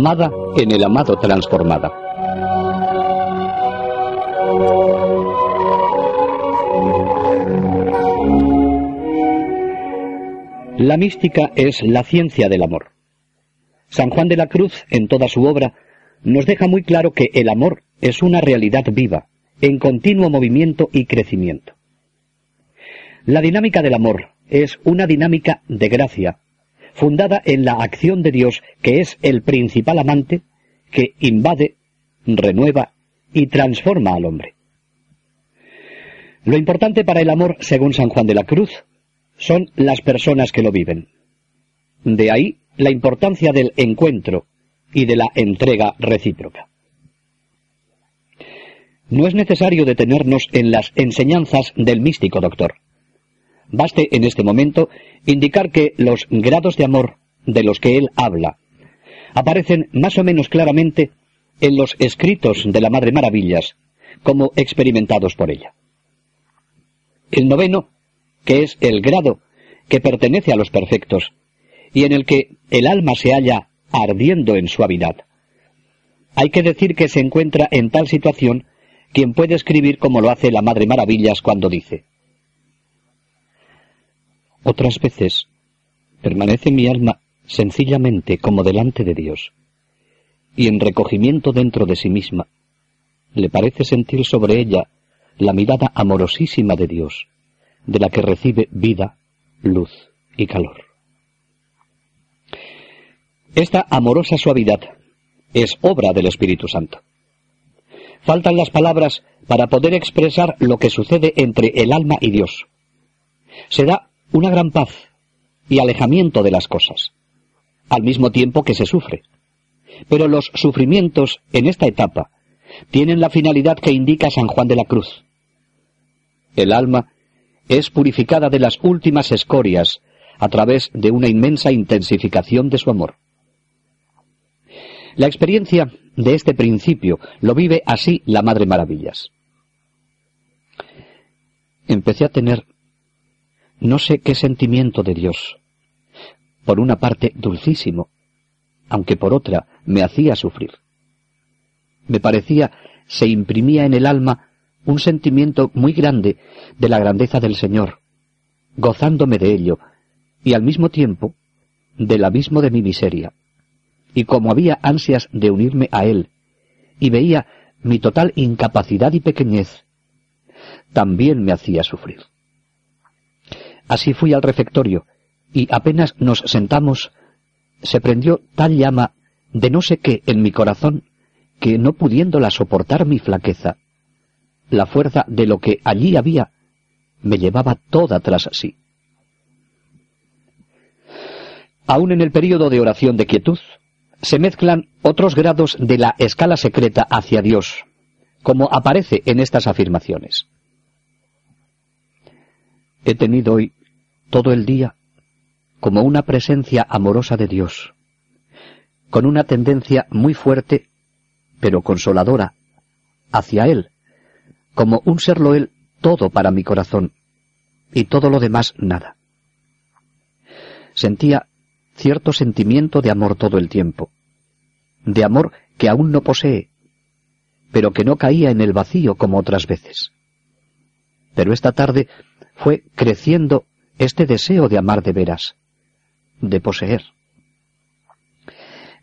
Amada en el amado transformada. La mística es la ciencia del amor. San Juan de la Cruz, en toda su obra, nos deja muy claro que el amor es una realidad viva, en continuo movimiento y crecimiento. La dinámica del amor es una dinámica de gracia, fundada en la acción de Dios, que es el principal amante, que invade, renueva y transforma al hombre. Lo importante para el amor, según San Juan de la Cruz, son las personas que lo viven. De ahí la importancia del encuentro y de la entrega recíproca. No es necesario detenernos en las enseñanzas del místico doctor. Baste en este momento indicar que los grados de amor de los que él habla aparecen más o menos claramente en los escritos de la Madre Maravillas, como experimentados por ella. El noveno, que es el grado que pertenece a los perfectos, y en el que el alma se halla ardiendo en suavidad. Hay que decir que se encuentra en tal situación quien puede escribir como lo hace la Madre Maravillas cuando dice, otras veces permanece mi alma sencillamente como delante de Dios, y en recogimiento dentro de sí misma, le parece sentir sobre ella la mirada amorosísima de Dios, de la que recibe vida, luz y calor. Esta amorosa suavidad es obra del Espíritu Santo. Faltan las palabras para poder expresar lo que sucede entre el alma y Dios. Se da una gran paz y alejamiento de las cosas, al mismo tiempo que se sufre. Pero los sufrimientos en esta etapa tienen la finalidad que indica San Juan de la Cruz. El alma es purificada de las últimas escorias a través de una inmensa intensificación de su amor. La experiencia de este principio lo vive así la Madre Maravillas. Empecé a tener no sé qué sentimiento de Dios. Por una parte dulcísimo, aunque por otra me hacía sufrir. Me parecía se imprimía en el alma un sentimiento muy grande de la grandeza del Señor, gozándome de ello, y al mismo tiempo del abismo de mi miseria. Y como había ansias de unirme a Él, y veía mi total incapacidad y pequeñez, también me hacía sufrir. Así fui al refectorio, y apenas nos sentamos, se prendió tal llama de no sé qué en mi corazón, que no pudiéndola soportar mi flaqueza, la fuerza de lo que allí había me llevaba toda tras sí. Aún en el período de oración de quietud, se mezclan otros grados de la escala secreta hacia Dios, como aparece en estas afirmaciones. He tenido hoy todo el día como una presencia amorosa de Dios, con una tendencia muy fuerte, pero consoladora, hacia Él, como un serlo Él todo para mi corazón, y todo lo demás nada. Sentía cierto sentimiento de amor todo el tiempo, de amor que aún no posee, pero que no caía en el vacío como otras veces. Pero esta tarde fue creciendo este deseo de amar de veras, de poseer.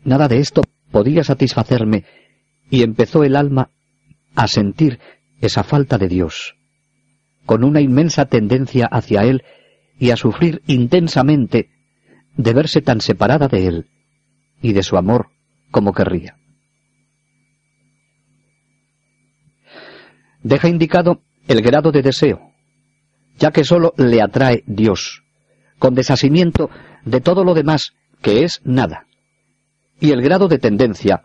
Nada de esto podía satisfacerme y empezó el alma a sentir esa falta de Dios, con una inmensa tendencia hacia Él y a sufrir intensamente de verse tan separada de Él y de su amor como querría. Deja indicado el grado de deseo, ya que sólo le atrae Dios, con desasimiento de todo lo demás, que es nada. Y el grado de tendencia,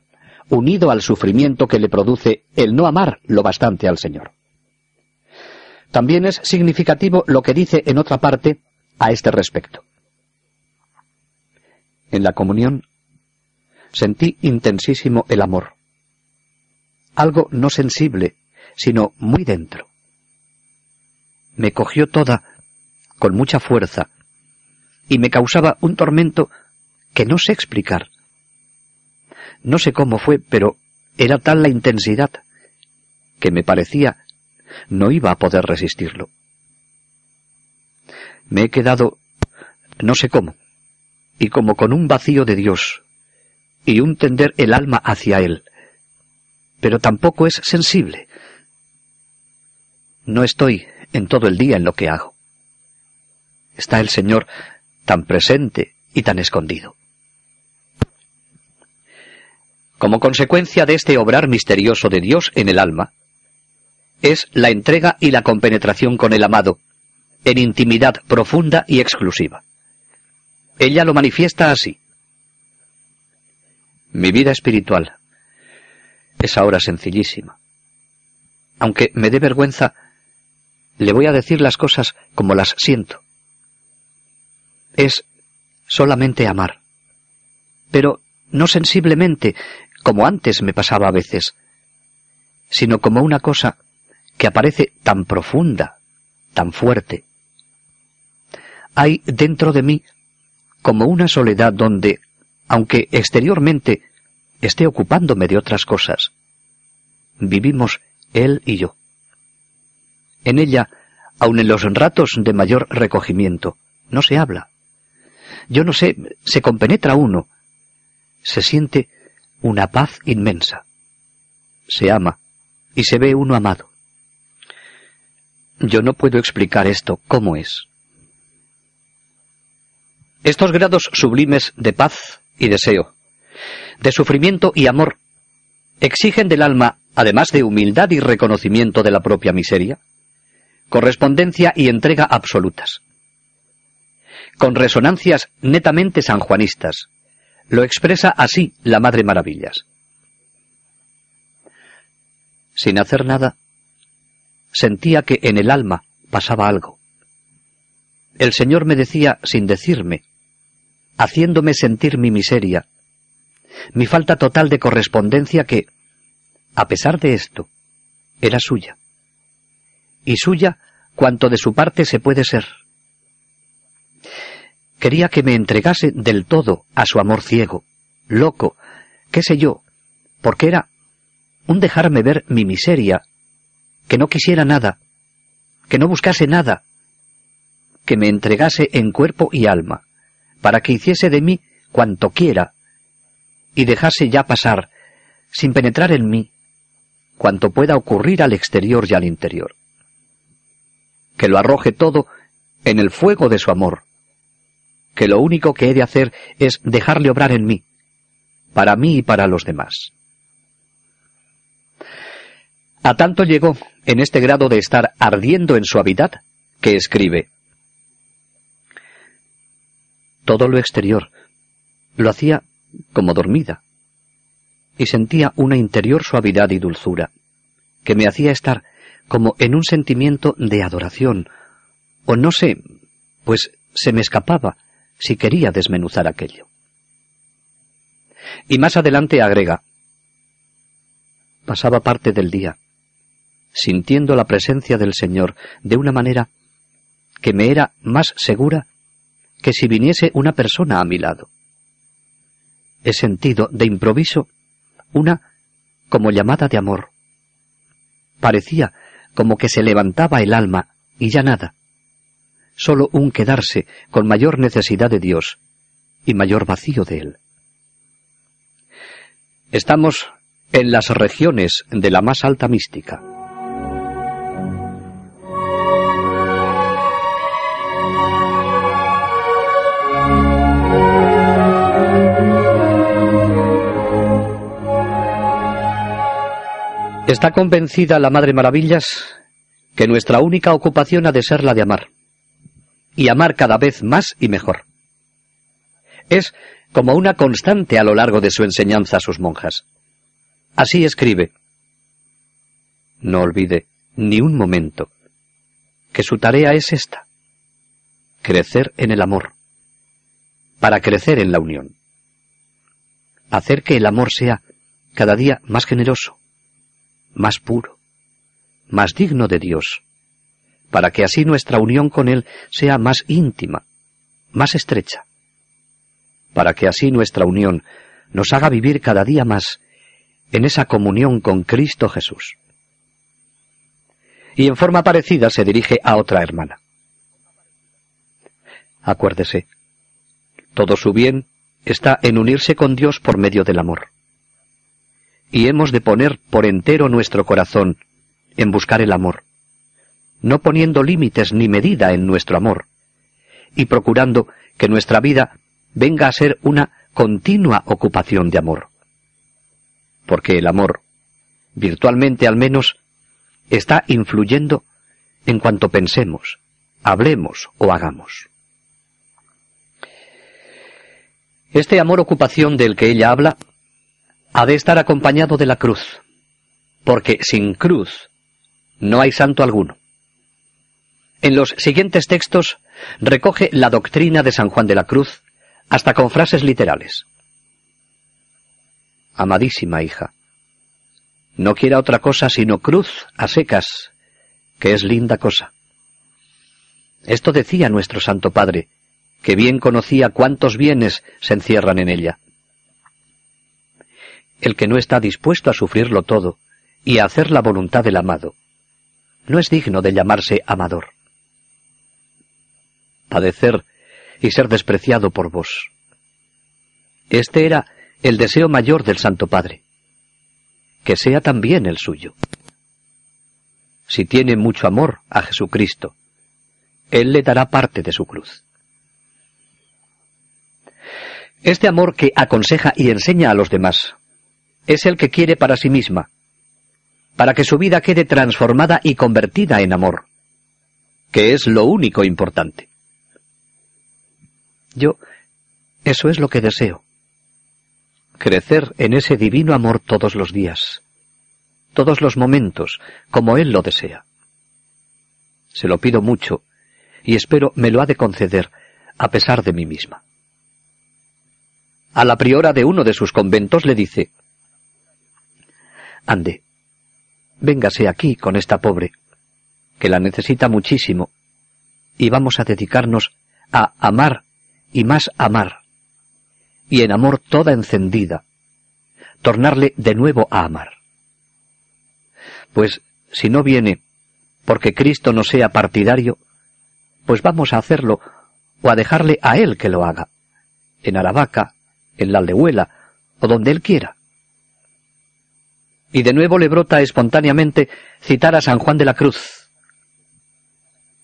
unido al sufrimiento que le produce el no amar lo bastante al Señor. También es significativo lo que dice en otra parte a este respecto. En la comunión sentí intensísimo el amor. Algo no sensible, sino muy dentro. Me cogió toda, con mucha fuerza, y me causaba un tormento que no sé explicar. No sé cómo fue, pero era tal la intensidad que me parecía no iba a poder resistirlo. Me he quedado no sé cómo, y como con un vacío de Dios, y un tender el alma hacia Él, pero tampoco es sensible. No estoy en todo el día en lo que hago. Está el Señor tan presente y tan escondido. Como consecuencia de este obrar misterioso de Dios en el alma, es la entrega y la compenetración con el amado, en intimidad profunda y exclusiva. Ella lo manifiesta así. Mi vida espiritual es ahora sencillísima. Aunque me dé vergüenza, le voy a decir las cosas como las siento. Es solamente amar. Pero no sensiblemente, como antes me pasaba a veces, sino como una cosa que aparece tan profunda, tan fuerte. Hay dentro de mí como una soledad donde, aunque exteriormente esté ocupándome de otras cosas, vivimos él y yo. En ella, aun en los ratos de mayor recogimiento, no se habla. Yo no sé, se compenetra uno, se siente una paz inmensa. Se ama y se ve uno amado. Yo no puedo explicar esto cómo es. Estos grados sublimes de paz y deseo, de sufrimiento y amor, exigen del alma, además de humildad y reconocimiento de la propia miseria, correspondencia y entrega absolutas. Con resonancias netamente sanjuanistas, lo expresa así la Madre Maravillas. Sin hacer nada, sentía que en el alma pasaba algo. El Señor me decía sin decirme, haciéndome sentir mi miseria, mi falta total de correspondencia que, a pesar de esto, era suya. Y suya cuanto de su parte se puede ser. Quería que me entregase del todo a su amor ciego, loco, qué sé yo, porque era un dejarme ver mi miseria que no quisiera nada, que no buscase nada, que me entregase en cuerpo y alma, para que hiciese de mí cuanto quiera, y dejase ya pasar, sin penetrar en mí, cuanto pueda ocurrir al exterior y al interior. Que lo arroje todo en el fuego de su amor, que lo único que he de hacer es dejarle obrar en mí, para mí y para los demás. A tanto llegó, en este grado de estar ardiendo en suavidad, que escribe, todo lo exterior lo hacía como dormida, y sentía una interior suavidad y dulzura, que me hacía estar como en un sentimiento de adoración, o no sé, pues se me escapaba si quería desmenuzar aquello. Y más adelante agrega, pasaba parte del día, sintiendo la presencia del Señor de una manera que me era más segura que si viniese una persona a mi lado. He sentido de improviso una como llamada de amor. Parecía como que se levantaba el alma y ya nada. Solo un quedarse con mayor necesidad de Dios y mayor vacío de Él. Estamos en las regiones de la más alta mística. Está convencida la Madre Maravillas que nuestra única ocupación ha de ser la de amar. y amar cada vez más y mejor. Es como una constante a lo largo de su enseñanza a sus monjas. Así escribe. No olvide ni un momento que su tarea es esta, crecer en el amor, para crecer en la unión. Hacer que el amor sea cada día más generoso, más puro, más digno de Dios, para que así nuestra unión con Él sea más íntima, más estrecha, para que así nuestra unión nos haga vivir cada día más en esa comunión con Cristo Jesús. Y en forma parecida se dirige a otra hermana. Acuérdese, todo su bien está en unirse con Dios por medio del amor. Y hemos de poner por entero nuestro corazón en buscar el amor, no poniendo límites ni medida en nuestro amor, y procurando que nuestra vida venga a ser una continua ocupación de amor. Porque el amor, virtualmente al menos, está influyendo en cuanto pensemos, hablemos o hagamos. Este amor ocupación del que ella habla ha de estar acompañado de la cruz, porque sin cruz no hay santo alguno. En los siguientes textos recoge la doctrina de San Juan de la Cruz hasta con frases literales. Amadísima hija, no quiera otra cosa sino cruz a secas, que es linda cosa. Esto decía nuestro Santo Padre, que bien conocía cuántos bienes se encierran en ella. El que no está dispuesto a sufrirlo todo y a hacer la voluntad del amado, no es digno de llamarse amador. Padecer y ser despreciado por vos. Este era el deseo mayor del Santo Padre, que sea también el suyo. Si tiene mucho amor a Jesucristo, Él le dará parte de su cruz. Este amor que aconseja y enseña a los demás es el que quiere para sí misma, para que su vida quede transformada y convertida en amor, que es lo único importante. Yo, eso es lo que deseo. Crecer en ese divino amor todos los días, todos los momentos, como Él lo desea. Se lo pido mucho y espero me lo ha de conceder a pesar de mí misma. A la priora de uno de sus conventos le dice, Ande, véngase aquí con esta pobre, que la necesita muchísimo, y vamos a dedicarnos a amar y más amar, y en amor toda encendida, tornarle de nuevo a amar. Pues si no viene porque Cristo no sea partidario, pues vamos a hacerlo o a dejarle a Él que lo haga, en Aravaca, en la Aldehuela, o donde Él quiera y de nuevo le brota espontáneamente citar a San Juan de la Cruz.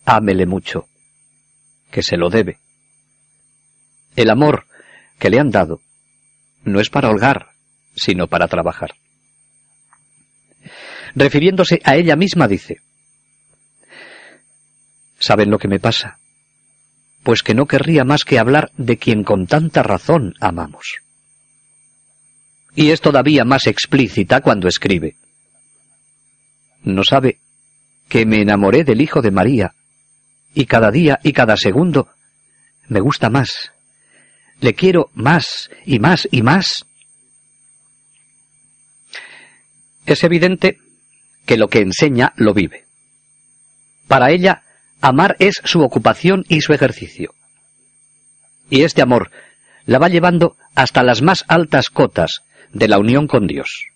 Ámele mucho, que se lo debe. El amor que le han dado no es para holgar, sino para trabajar. Refiriéndose a ella misma dice, ¿saben lo que me pasa? Pues que no querría más que hablar de quien con tanta razón amamos y es todavía más explícita cuando escribe. No sabe que me enamoré del Hijo de María, y cada día y cada segundo me gusta más. Le quiero más y más y más. Es evidente que lo que enseña lo vive. Para ella, amar es su ocupación y su ejercicio. Y este amor la va llevando hasta las más altas cotas de la unión con Dios.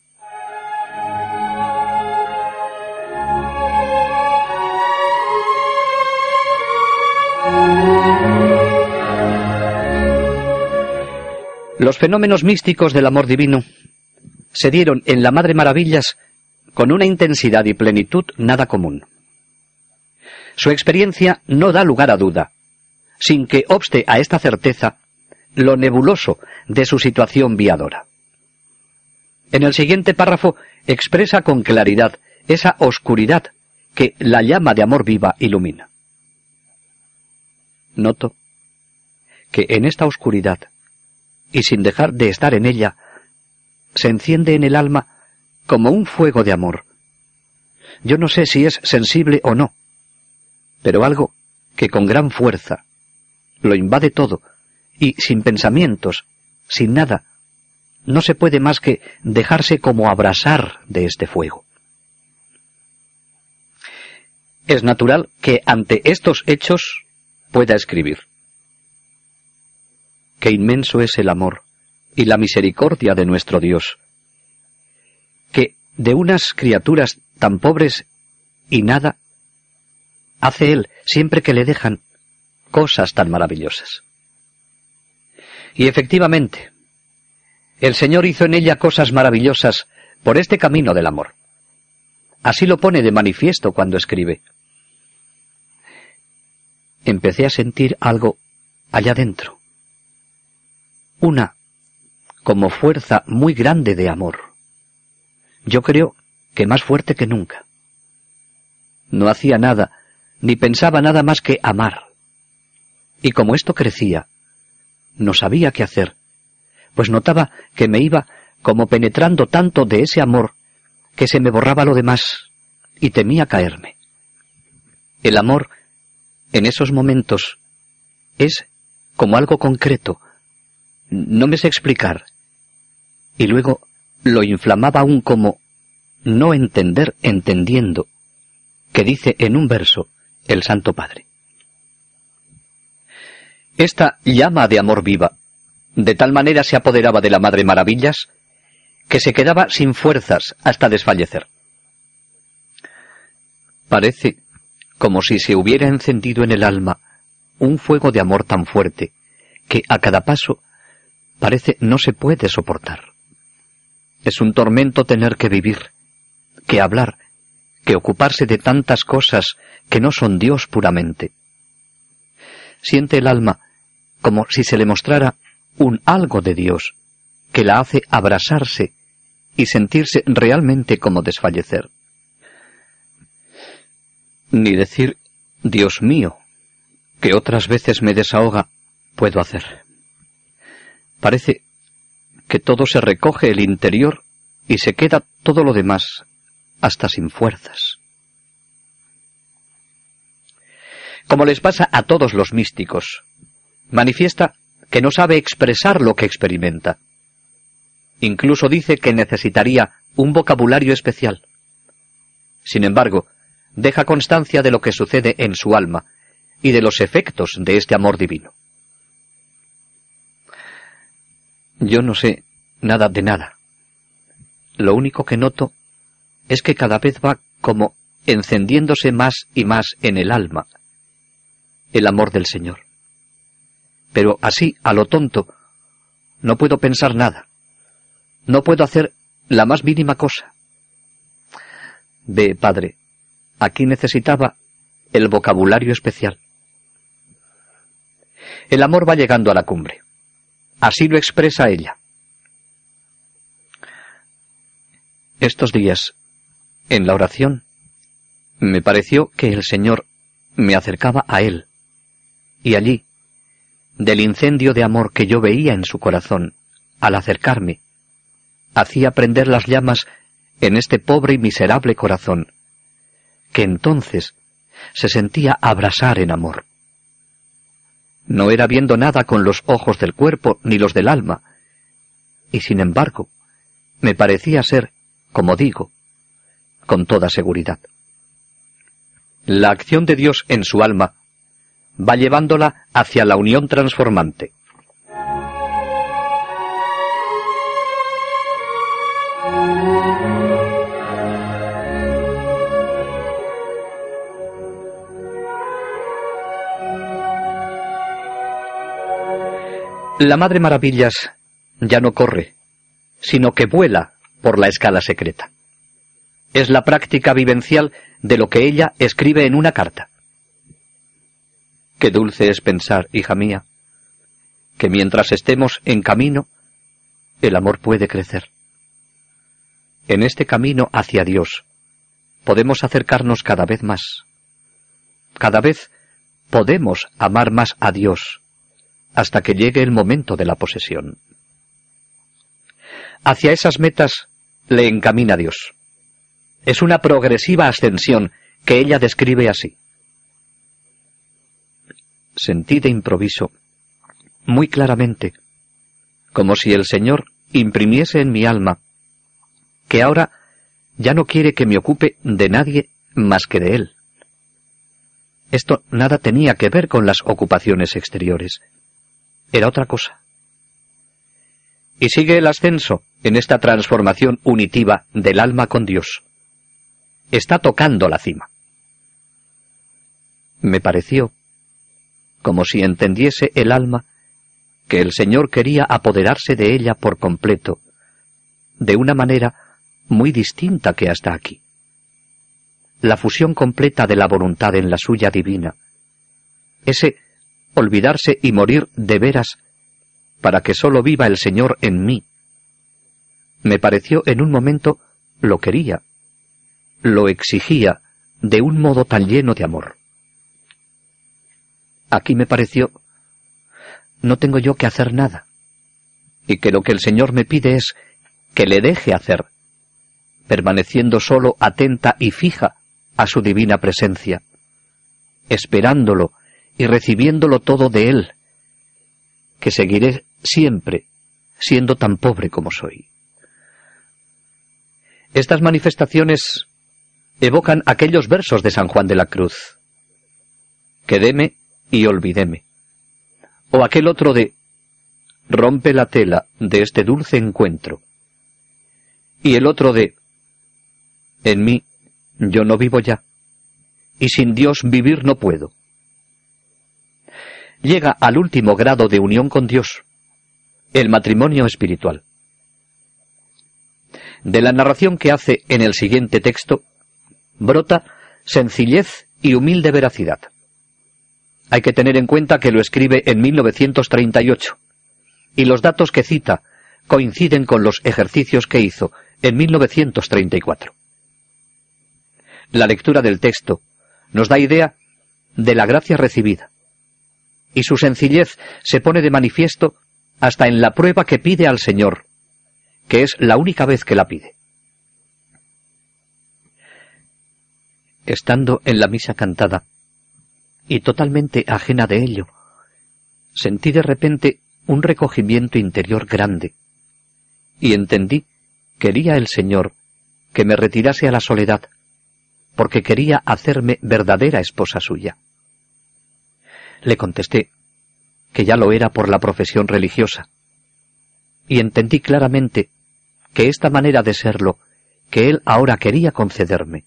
Los fenómenos místicos del amor divino se dieron en la Madre Maravillas con una intensidad y plenitud nada común. Su experiencia no da lugar a duda, sin que obste a esta certeza lo nebuloso de su situación viadora. En el siguiente párrafo expresa con claridad esa oscuridad que la llama de amor viva ilumina. noto que en esta oscuridad, y sin dejar de estar en ella, se enciende en el alma como un fuego de amor. Yo no sé si es sensible o no, pero algo que con gran fuerza lo invade todo y sin pensamientos, sin nada, no se puede más que dejarse como abrasar de este fuego. Es natural que ante estos hechos pueda escribir. Qué inmenso es el amor y la misericordia de nuestro Dios, que de unas criaturas tan pobres y nada, hace Él siempre que le dejan cosas tan maravillosas. Y efectivamente, el Señor hizo en ella cosas maravillosas por este camino del amor. Así lo pone de manifiesto cuando escribe. Empecé a sentir algo allá dentro. Una como fuerza muy grande de amor. Yo creo que más fuerte que nunca. No hacía nada, ni pensaba nada más que amar. Y como esto crecía, no sabía qué hacer, pues notaba que me iba como penetrando tanto de ese amor que se me borraba lo demás y temía caerme. El amor, en esos momentos, es como algo concreto. No me sé explicar. Y luego lo inflamaba aún como no entender entendiendo, que dice en un verso el Santo Padre. Esta llama de amor viva, de tal manera se apoderaba de la Madre Maravillas, que se quedaba sin fuerzas hasta desfallecer. Parece como si se hubiera encendido en el alma un fuego de amor tan fuerte que a cada paso parece no se puede soportar. Es un tormento tener que vivir, que hablar, que ocuparse de tantas cosas que no son Dios puramente. Siente el alma como si se le mostrara un algo de Dios que la hace abrasarse y sentirse realmente como desfallecer. Ni decir, Dios mío, que otras veces me desahoga, puedo hacer. Parece que todo se recoge el interior y se queda todo lo demás hasta sin fuerzas. Como les pasa a todos los místicos, manifiesta que no sabe expresar lo que experimenta. Incluso dice que necesitaría un vocabulario especial. Sin embargo, deja constancia de lo que sucede en su alma y de los efectos de este amor divino. Yo no sé nada de nada. Lo único que noto es que cada vez va como encendiéndose más y más en el alma el amor del Señor. Pero así, a lo tonto, no puedo pensar nada. No puedo hacer la más mínima cosa. Ve, padre, aquí necesitaba el vocabulario especial. El amor va llegando a la cumbre. Así lo expresa ella. Estos días, en la oración, me pareció que el Señor me acercaba a Él, y allí, del incendio de amor que yo veía en su corazón, al acercarme, hacía prender las llamas en este pobre y miserable corazón, que entonces se sentía abrasar en amor. No era viendo nada con los ojos del cuerpo ni los del alma, y sin embargo, me parecía ser, como digo, con toda seguridad. La acción de Dios en su alma va llevándola hacia la unión transformante. La Madre Maravillas ya no corre, sino que vuela por la escala secreta. Es la práctica vivencial de lo que ella escribe en una carta. Qué dulce es pensar, hija mía, que mientras estemos en camino, el amor puede crecer. En este camino hacia Dios podemos acercarnos cada vez más. Cada vez podemos amar más a Dios hasta que llegue el momento de la posesión. Hacia esas metas le encamina Dios. Es una progresiva ascensión que ella describe así. Sentí de improviso, muy claramente, como si el Señor imprimiese en mi alma que ahora ya no quiere que me ocupe de nadie más que de Él. Esto nada tenía que ver con las ocupaciones exteriores. Era otra cosa. Y sigue el ascenso en esta transformación unitiva del alma con Dios. Está tocando la cima. Me pareció como si entendiese el alma que el Señor quería apoderarse de ella por completo, de una manera muy distinta que hasta aquí. La fusión completa de la voluntad en la suya divina, ese olvidarse y morir de veras para que sólo viva el Señor en mí, me pareció en un momento lo quería, lo exigía de un modo tan lleno de amor. Aquí me pareció no tengo yo que hacer nada, y que lo que el Señor me pide es que le deje hacer, permaneciendo solo atenta y fija a su divina presencia, esperándolo y recibiéndolo todo de Él, que seguiré siempre siendo tan pobre como soy. Estas manifestaciones evocan aquellos versos de San Juan de la Cruz. Quedéme y olvidéme. O aquel otro de rompe la tela de este dulce encuentro. Y el otro de en mí yo no vivo ya, y sin Dios vivir no puedo. Llega al último grado de unión con Dios, el matrimonio espiritual. De la narración que hace en el siguiente texto, brota sencillez y humilde veracidad. Hay que tener en cuenta que lo escribe en 1938 y los datos que cita coinciden con los ejercicios que hizo en 1934. La lectura del texto nos da idea de la gracia recibida y su sencillez se pone de manifiesto hasta en la prueba que pide al Señor, que es la única vez que la pide. Estando en la misa cantada, y totalmente ajena de ello, sentí de repente un recogimiento interior grande, y entendí, quería el Señor, que me retirase a la soledad, porque quería hacerme verdadera esposa suya. Le contesté que ya lo era por la profesión religiosa, y entendí claramente que esta manera de serlo, que él ahora quería concederme,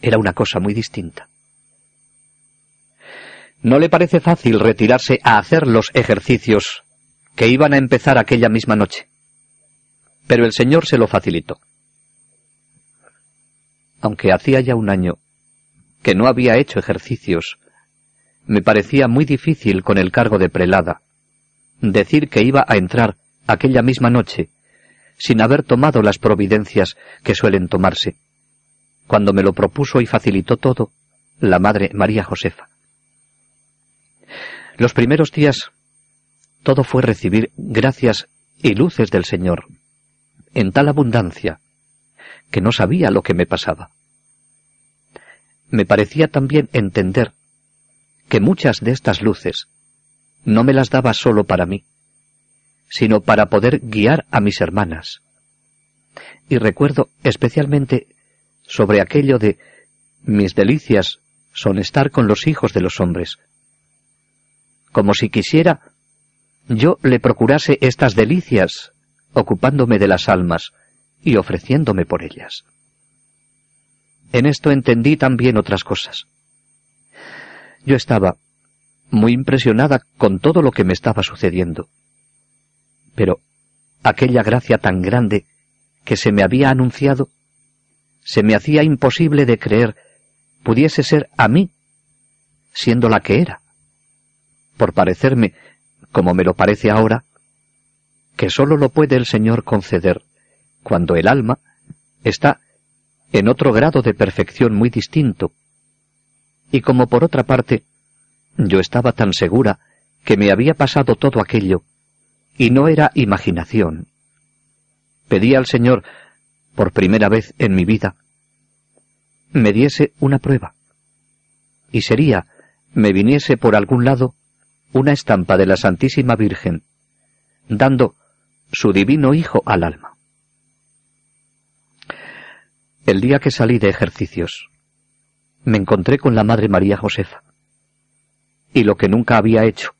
era una cosa muy distinta. No le parece fácil retirarse a hacer los ejercicios que iban a empezar aquella misma noche. Pero el Señor se lo facilitó. Aunque hacía ya un año que no había hecho ejercicios, me parecía muy difícil con el cargo de prelada decir que iba a entrar aquella misma noche sin haber tomado las providencias que suelen tomarse, cuando me lo propuso y facilitó todo la Madre María Josefa. Los primeros días todo fue recibir gracias y luces del Señor, en tal abundancia, que no sabía lo que me pasaba. Me parecía también entender que muchas de estas luces no me las daba solo para mí, sino para poder guiar a mis hermanas. Y recuerdo especialmente sobre aquello de mis delicias son estar con los hijos de los hombres, como si quisiera yo le procurase estas delicias, ocupándome de las almas y ofreciéndome por ellas. En esto entendí también otras cosas. Yo estaba muy impresionada con todo lo que me estaba sucediendo. Pero aquella gracia tan grande que se me había anunciado, se me hacía imposible de creer pudiese ser a mí, siendo la que era por parecerme, como me lo parece ahora, que sólo lo puede el Señor conceder cuando el alma está en otro grado de perfección muy distinto, y como por otra parte Yo estaba tan segura que me había pasado todo aquello, y no era imaginación. Pedí al Señor, por primera vez en mi vida, me diese una prueba. Y sería, me viniese por algún lado, una estampa de la Santísima Virgen, dando su divino Hijo al alma. El día que salí de ejercicios, me encontré con la Madre María Josefa. Y lo que nunca había hecho,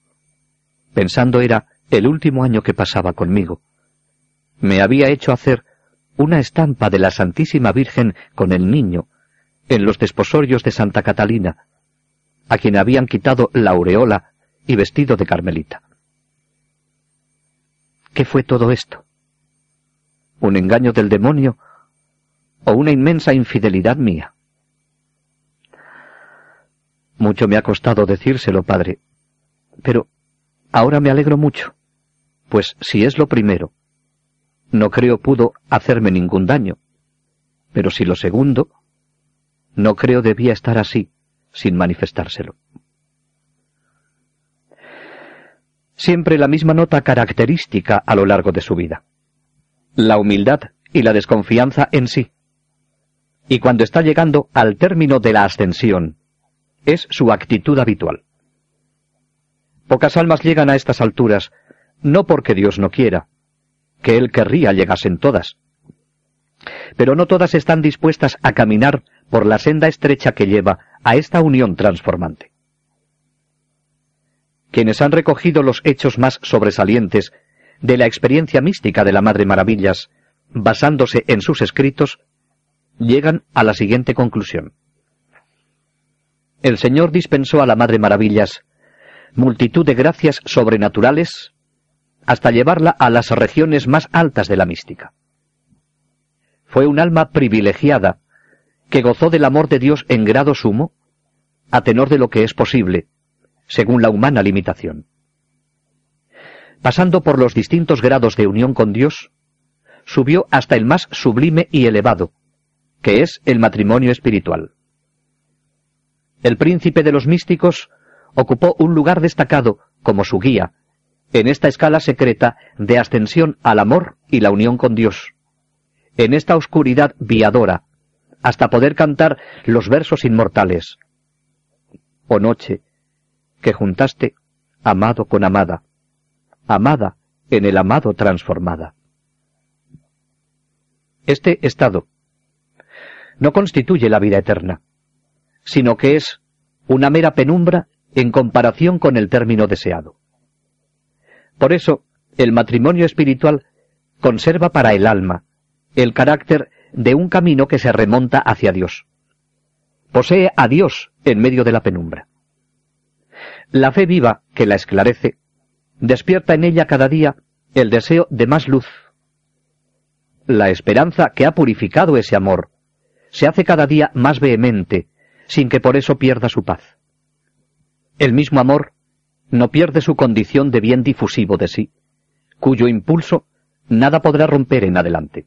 pensando era el último año que pasaba conmigo, me había hecho hacer una estampa de la Santísima Virgen con el niño en los desposorios de Santa Catalina, a quien habían quitado la aureola y vestido de carmelita. ¿Qué fue todo esto? ¿Un engaño del demonio o una inmensa infidelidad mía? Mucho me ha costado decírselo, padre, pero ahora me alegro mucho, pues si es lo primero, no creo pudo hacerme ningún daño, pero si lo segundo, no creo debía estar así, sin manifestárselo. Siempre la misma nota característica a lo largo de su vida. La humildad y la desconfianza en sí. Y cuando está llegando al término de la ascensión, es su actitud habitual. Pocas almas llegan a estas alturas, no porque Dios no quiera, que Él querría llegasen todas. Pero no todas están dispuestas a caminar por la senda estrecha que lleva a esta unión transformante. Quienes han recogido los hechos más sobresalientes de la experiencia mística de la Madre Maravillas, basándose en sus escritos, llegan a la siguiente conclusión. El Señor dispensó a la Madre Maravillas multitud de gracias sobrenaturales hasta llevarla a las regiones más altas de la mística. Fue un alma privilegiada que gozó del amor de Dios en grado sumo, a tenor de lo que es posible, según la humana limitación. Pasando por los distintos grados de unión con Dios, subió hasta el más sublime y elevado, que es el matrimonio espiritual. El príncipe de los místicos ocupó un lugar destacado como su guía en esta escala secreta de ascensión al amor y la unión con Dios, en esta oscuridad viadora, hasta poder cantar los versos inmortales. Oh noche, que juntaste amado con amada, amada en el amado transformada. Este estado no constituye la vida eterna, sino que es una mera penumbra en comparación con el término deseado. Por eso, el matrimonio espiritual conserva para el alma el carácter de un camino que se remonta hacia Dios. Posee a Dios en medio de la penumbra. La fe viva que la esclarece despierta en ella cada día el deseo de más luz. La esperanza que ha purificado ese amor se hace cada día más vehemente, sin que por eso pierda su paz. El mismo amor no pierde su condición de bien difusivo de sí, cuyo impulso nada podrá romper en adelante.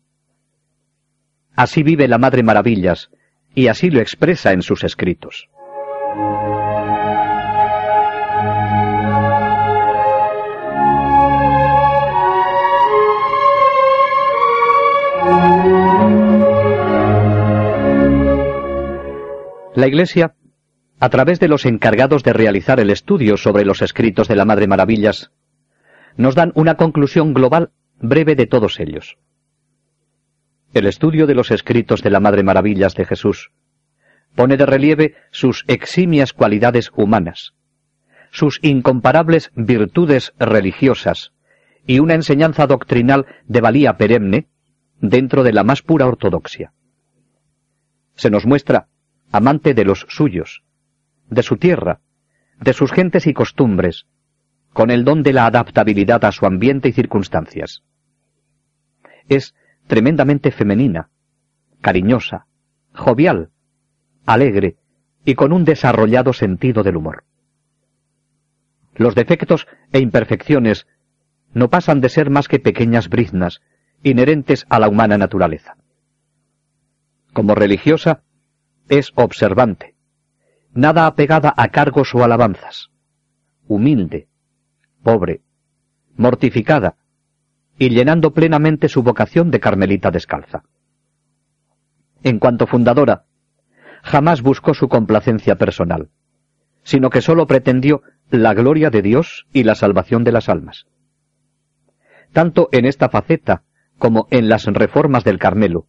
Así vive la Madre Maravillas, y así lo expresa en sus escritos. La Iglesia, a través de los encargados de realizar el estudio sobre los escritos de la Madre Maravillas, nos dan una conclusión global breve de todos ellos. El estudio de los escritos de la Madre Maravillas de Jesús pone de relieve sus eximias cualidades humanas, sus incomparables virtudes religiosas y una enseñanza doctrinal de valía perenne dentro de la más pura ortodoxia. Se nos muestra amante de los suyos, de su tierra, de sus gentes y costumbres, con el don de la adaptabilidad a su ambiente y circunstancias. Es tremendamente femenina, cariñosa, jovial, alegre y con un desarrollado sentido del humor. Los defectos e imperfecciones no pasan de ser más que pequeñas briznas inherentes a la humana naturaleza. Como religiosa, es observante, nada apegada a cargos o alabanzas. humilde, pobre, mortificada, y llenando plenamente su vocación de Carmelita descalza. En cuanto fundadora, jamás buscó su complacencia personal, sino que sólo pretendió la gloria de Dios y la salvación de las almas. Tanto en esta faceta como en las reformas del Carmelo,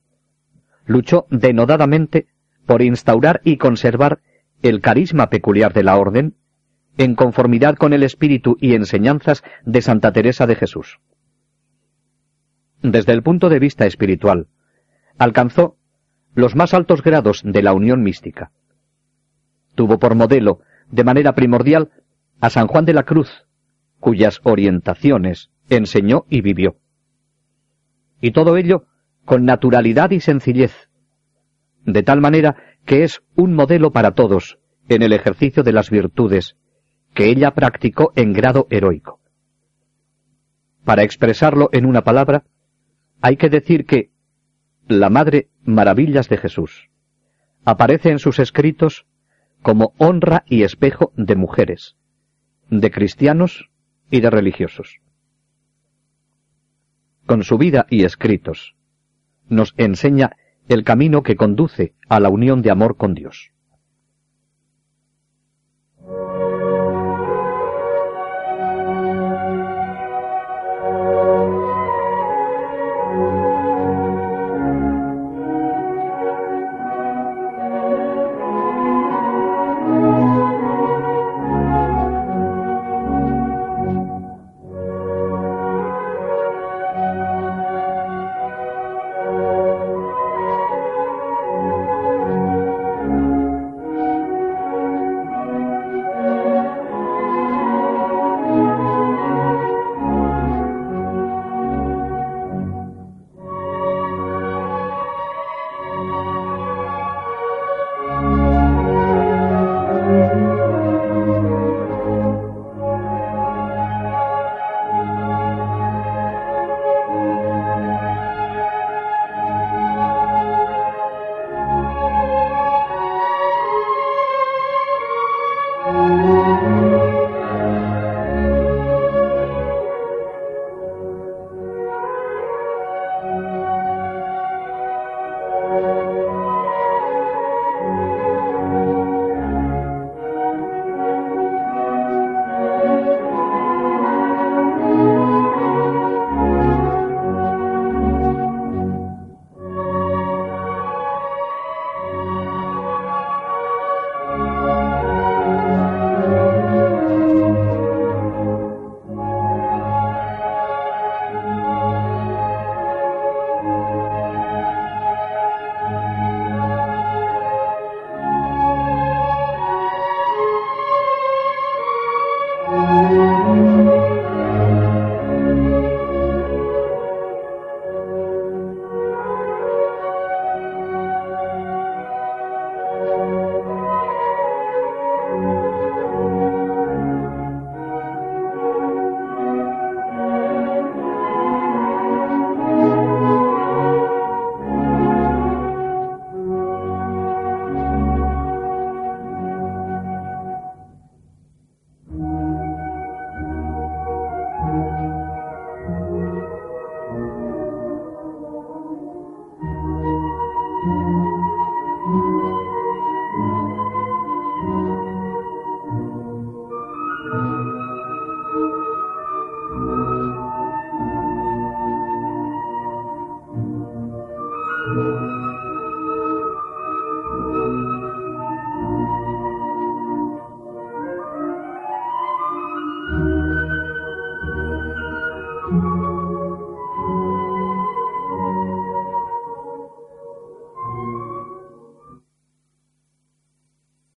luchó denodadamente por instaurar y conservar el carisma peculiar de la orden en conformidad con el espíritu y enseñanzas de Santa Teresa de Jesús. Desde el punto de vista espiritual, alcanzó los más altos grados de la unión mística. Tuvo por modelo, de manera primordial, a San Juan de la Cruz, cuyas orientaciones enseñó y vivió. Y todo ello con naturalidad y sencillez, de tal manera que es un modelo para todos en el ejercicio de las virtudes que ella practicó en grado heroico. Para expresarlo en una palabra, hay que decir que la Madre Maravillas de Jesús aparece en sus escritos como honra y espejo de mujeres, de cristianos y de religiosos. Con su vida y escritos, nos enseña el camino que conduce a la unión de amor con Dios.